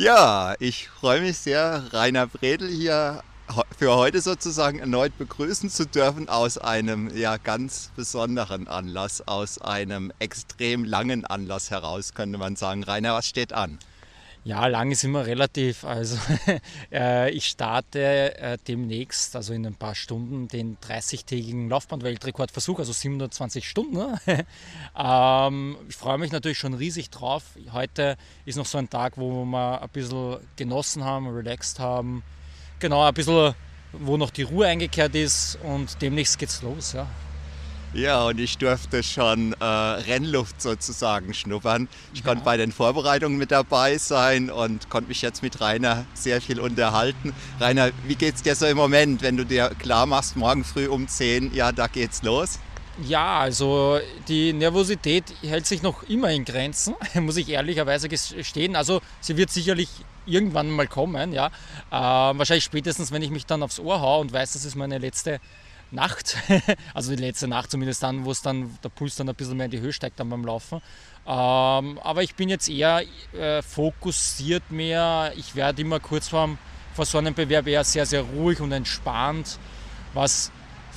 Ja, ich freue mich sehr, Rainer Bredel hier für heute sozusagen erneut begrüßen zu dürfen aus einem ja ganz besonderen Anlass, aus einem extrem langen Anlass heraus, könnte man sagen. Rainer, was steht an? Ja, lang ist immer relativ. Also äh, ich starte äh, demnächst, also in ein paar Stunden, den 30-tägigen Laufband-Weltrekordversuch, also 720 Stunden. Ne? ähm, ich freue mich natürlich schon riesig drauf. Heute ist noch so ein Tag, wo wir ein bisschen genossen haben, relaxed haben. Genau, ein bisschen, wo noch die Ruhe eingekehrt ist und demnächst geht's los. Ja. Ja, und ich durfte schon äh, Rennluft sozusagen schnuppern. Ich ja. konnte bei den Vorbereitungen mit dabei sein und konnte mich jetzt mit Rainer sehr viel unterhalten. Rainer, wie geht's dir so im Moment, wenn du dir klar machst, morgen früh um 10, ja, da geht's los? Ja, also die Nervosität hält sich noch immer in Grenzen, muss ich ehrlicherweise gestehen. Also sie wird sicherlich irgendwann mal kommen, ja. Äh, wahrscheinlich spätestens, wenn ich mich dann aufs Ohr haue und weiß, das ist meine letzte Nacht, also die letzte Nacht zumindest dann, wo es dann der Puls dann ein bisschen mehr in die Höhe steigt dann beim Laufen. Ähm, aber ich bin jetzt eher äh, fokussiert mehr. Ich werde immer kurz vor, vor so einem Bewerb eher sehr, sehr ruhig und entspannt, was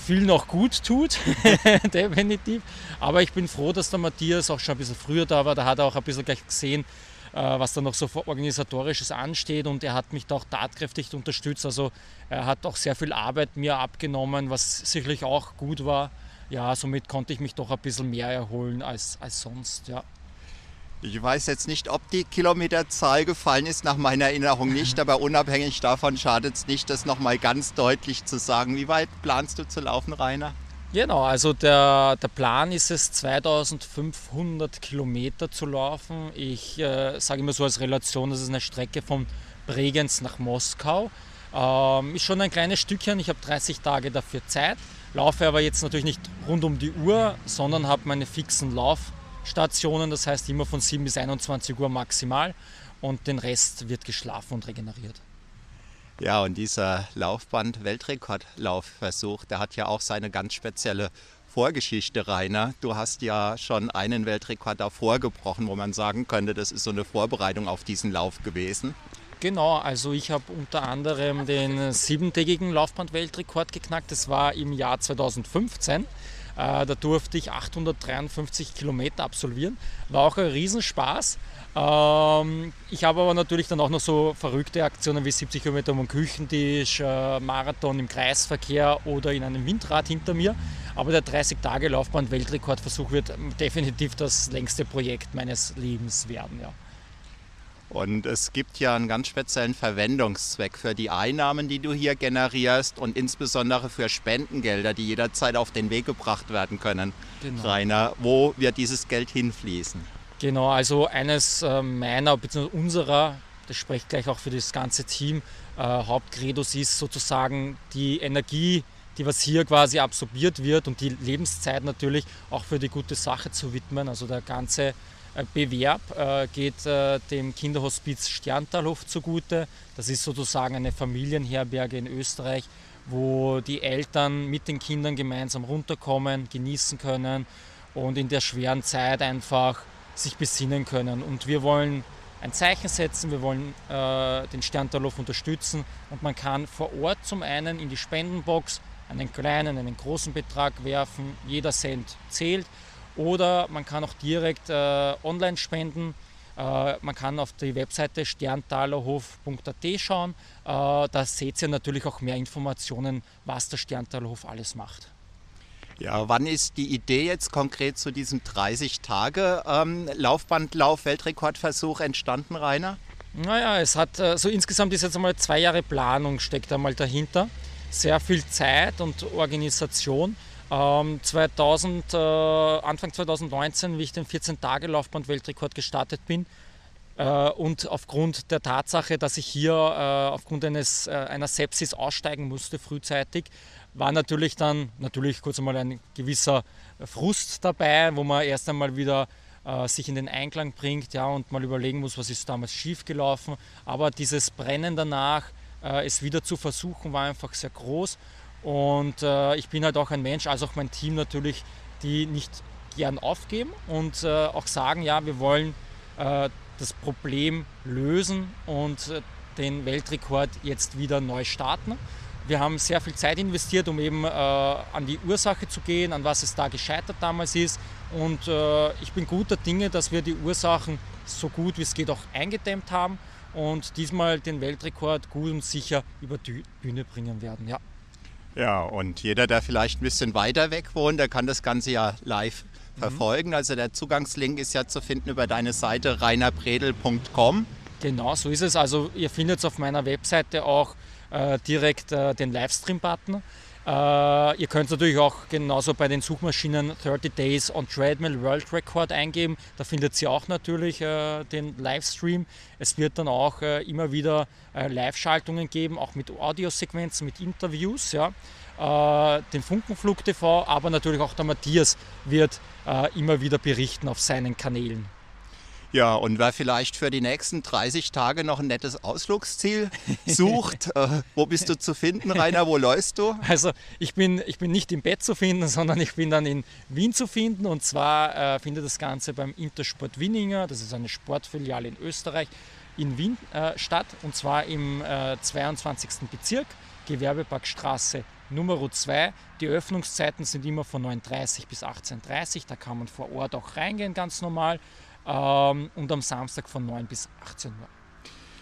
viel noch gut tut, definitiv. Aber ich bin froh, dass der Matthias auch schon ein bisschen früher da war. Da hat er auch ein bisschen gleich gesehen, was da noch so organisatorisches ansteht und er hat mich da auch tatkräftig unterstützt. Also er hat auch sehr viel Arbeit mir abgenommen, was sicherlich auch gut war. Ja, somit konnte ich mich doch ein bisschen mehr erholen als, als sonst, ja. Ich weiß jetzt nicht, ob die Kilometerzahl gefallen ist, nach meiner Erinnerung nicht, aber unabhängig davon schadet es nicht, das nochmal ganz deutlich zu sagen. Wie weit planst du zu laufen, Rainer? Genau, also der, der Plan ist es, 2500 Kilometer zu laufen. Ich äh, sage immer so als Relation, das ist eine Strecke von Bregenz nach Moskau. Ähm, ist schon ein kleines Stückchen, ich habe 30 Tage dafür Zeit, laufe aber jetzt natürlich nicht rund um die Uhr, sondern habe meine fixen Laufstationen, das heißt immer von 7 bis 21 Uhr maximal und den Rest wird geschlafen und regeneriert. Ja, und dieser Laufband-Weltrekordlaufversuch, der hat ja auch seine ganz spezielle Vorgeschichte, Rainer. Du hast ja schon einen Weltrekord davor gebrochen, wo man sagen könnte, das ist so eine Vorbereitung auf diesen Lauf gewesen. Genau, also ich habe unter anderem den siebentägigen Laufband-Weltrekord geknackt. Das war im Jahr 2015. Äh, da durfte ich 853 Kilometer absolvieren. War auch ein Riesenspaß. Ähm, ich habe aber natürlich dann auch noch so verrückte Aktionen wie 70 Kilometer um den Küchentisch, äh, Marathon im Kreisverkehr oder in einem Windrad hinter mir. Aber der 30-Tage-Laufbahn-Weltrekordversuch wird definitiv das längste Projekt meines Lebens werden. Ja. Und es gibt ja einen ganz speziellen Verwendungszweck für die Einnahmen, die du hier generierst und insbesondere für Spendengelder, die jederzeit auf den Weg gebracht werden können. Genau. Rainer, wo wird dieses Geld hinfließen? Genau, also eines äh, meiner bzw. unserer, das spricht gleich auch für das ganze Team, äh, Hauptcredos ist sozusagen die Energie, die was hier quasi absorbiert wird und die Lebenszeit natürlich auch für die gute Sache zu widmen. Also der ganze Bewerb äh, geht äh, dem Kinderhospiz Sterntalhof zugute. Das ist sozusagen eine Familienherberge in Österreich, wo die Eltern mit den Kindern gemeinsam runterkommen, genießen können und in der schweren Zeit einfach sich besinnen können. Und wir wollen ein Zeichen setzen, wir wollen äh, den Sterntalhof unterstützen und man kann vor Ort zum einen in die Spendenbox einen kleinen, einen großen Betrag werfen, jeder Cent zählt oder man kann auch direkt äh, online spenden. Äh, man kann auf die Webseite sterntalerhof.at schauen. Äh, da seht ihr natürlich auch mehr Informationen, was der Sterntalerhof alles macht. Ja, wann ist die Idee jetzt konkret zu diesem 30-Tage-Laufbandlauf-Weltrekordversuch ähm, entstanden, Rainer? Naja, es hat äh, so insgesamt ist jetzt einmal zwei Jahre Planung steckt einmal dahinter. Sehr viel Zeit und Organisation. 2000, ähm, äh, Anfang 2019, wie ich den 14-Tage-Laufband-Weltrekord gestartet bin, äh, und aufgrund der Tatsache, dass ich hier äh, aufgrund eines, äh, einer Sepsis aussteigen musste frühzeitig, war natürlich dann natürlich kurz einmal ein gewisser Frust dabei, wo man erst einmal wieder äh, sich in den Einklang bringt ja, und mal überlegen muss, was ist damals schiefgelaufen. Aber dieses Brennen danach, äh, es wieder zu versuchen, war einfach sehr groß. Und äh, ich bin halt auch ein Mensch, also auch mein Team natürlich, die nicht gern aufgeben und äh, auch sagen, ja, wir wollen äh, das Problem lösen und äh, den Weltrekord jetzt wieder neu starten. Wir haben sehr viel Zeit investiert, um eben äh, an die Ursache zu gehen, an was es da gescheitert damals ist. Und äh, ich bin guter Dinge, dass wir die Ursachen so gut wie es geht auch eingedämmt haben und diesmal den Weltrekord gut und sicher über die Bühne bringen werden. Ja. Ja, und jeder, der vielleicht ein bisschen weiter weg wohnt, der kann das Ganze ja live mhm. verfolgen. Also der Zugangslink ist ja zu finden über deine Seite reinerbredel.com. Genau, so ist es. Also ihr findet auf meiner Webseite auch äh, direkt äh, den Livestream-Button. Äh, ihr könnt natürlich auch genauso bei den Suchmaschinen 30 Days on Treadmill World Record eingeben. Da findet ihr auch natürlich äh, den Livestream. Es wird dann auch äh, immer wieder Live-Schaltungen geben, auch mit Audiosequenzen, mit Interviews. Ja. Den Funkenflug TV, aber natürlich auch der Matthias wird äh, immer wieder berichten auf seinen Kanälen. Ja, und wer vielleicht für die nächsten 30 Tage noch ein nettes Ausflugsziel sucht, äh, wo bist du zu finden, Rainer? Wo läufst du? Also ich bin, ich bin nicht im Bett zu finden, sondern ich bin dann in Wien zu finden. Und zwar äh, findet das Ganze beim Intersport Winninger, das ist eine Sportfiliale in Österreich, in Wien äh, statt. Und zwar im 22. Äh, Bezirk, Gewerbeparkstraße Nummer 2. Die Öffnungszeiten sind immer von 9.30 bis 18.30 Da kann man vor Ort auch reingehen, ganz normal ähm, und am Samstag von 9 bis 18 Uhr.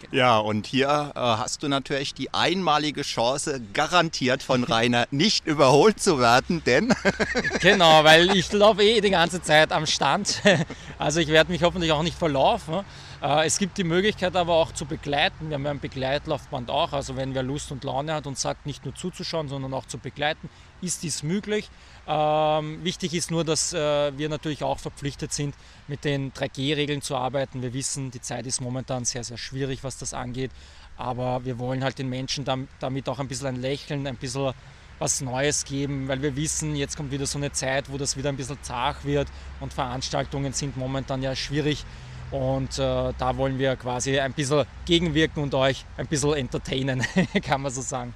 Genau. Ja, und hier äh, hast du natürlich die einmalige Chance, garantiert von Rainer nicht überholt zu werden, denn. genau, weil ich laufe eh die ganze Zeit am Stand. Also ich werde mich hoffentlich auch nicht verlaufen. Äh, es gibt die Möglichkeit aber auch zu begleiten. Wir haben ja ein Begleitlaufband auch. Also wenn wer Lust und Laune hat und sagt, nicht nur zuzuschauen, sondern auch zu begleiten, ist dies möglich. Ähm, wichtig ist nur, dass äh, wir natürlich auch verpflichtet sind, mit den 3G-Regeln zu arbeiten. Wir wissen, die Zeit ist momentan sehr, sehr schwierig, was das angeht. Aber wir wollen halt den Menschen damit auch ein bisschen ein Lächeln, ein bisschen was Neues geben, weil wir wissen, jetzt kommt wieder so eine Zeit, wo das wieder ein bisschen zart wird und Veranstaltungen sind momentan ja schwierig. Und äh, da wollen wir quasi ein bisschen gegenwirken und euch ein bisschen entertainen, kann man so sagen.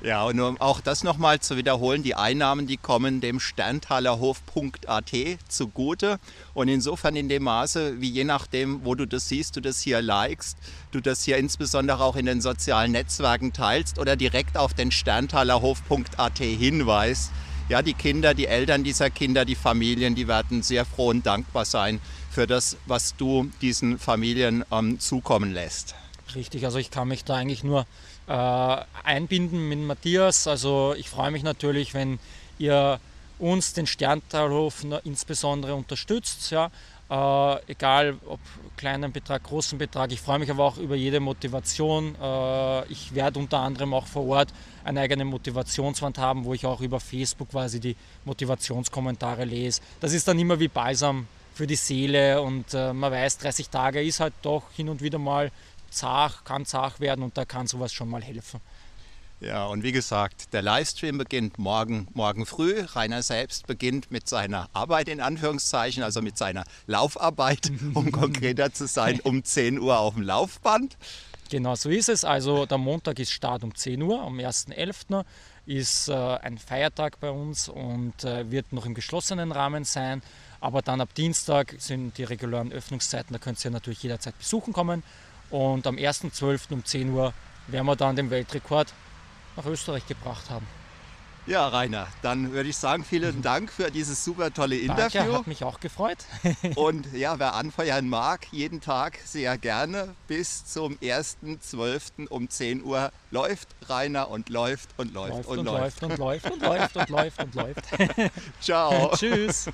Ja, und um auch das nochmal zu wiederholen, die Einnahmen, die kommen dem Sterntalerhof.at zugute. Und insofern in dem Maße, wie je nachdem, wo du das siehst, du das hier likest, du das hier insbesondere auch in den sozialen Netzwerken teilst oder direkt auf den Sterntalerhof.at hinweist, ja, die Kinder, die Eltern dieser Kinder, die Familien, die werden sehr froh und dankbar sein für das, was du diesen Familien ähm, zukommen lässt. Richtig, also ich kann mich da eigentlich nur äh, einbinden mit Matthias. Also ich freue mich natürlich, wenn ihr uns, den Sterntalhof, insbesondere unterstützt. Ja. Äh, egal ob kleinen Betrag, großen Betrag. Ich freue mich aber auch über jede Motivation. Äh, ich werde unter anderem auch vor Ort eine eigene Motivationswand haben, wo ich auch über Facebook quasi die Motivationskommentare lese. Das ist dann immer wie Balsam für die Seele und äh, man weiß, 30 Tage ist halt doch hin und wieder mal zart, kann zart werden und da kann sowas schon mal helfen. Ja, und wie gesagt, der Livestream beginnt morgen, morgen früh. Rainer selbst beginnt mit seiner Arbeit in Anführungszeichen, also mit seiner Laufarbeit, um konkreter zu sein, um 10 Uhr auf dem Laufband. Genau so ist es. Also der Montag ist Start um 10 Uhr, am 1.11. ist äh, ein Feiertag bei uns und äh, wird noch im geschlossenen Rahmen sein. Aber dann ab Dienstag sind die regulären Öffnungszeiten, da könnt ihr natürlich jederzeit besuchen kommen. Und am 1.12. um 10 Uhr werden wir dann den Weltrekord nach Österreich gebracht haben. Ja, Rainer, dann würde ich sagen, vielen Dank für dieses super tolle Interview. Danke, hat mich auch gefreut. Und ja, wer anfeuern mag, jeden Tag sehr gerne bis zum 1.12. um 10 Uhr läuft Rainer und läuft und läuft, läuft und, und läuft. läuft und läuft und läuft und läuft und läuft. Ciao. Tschüss.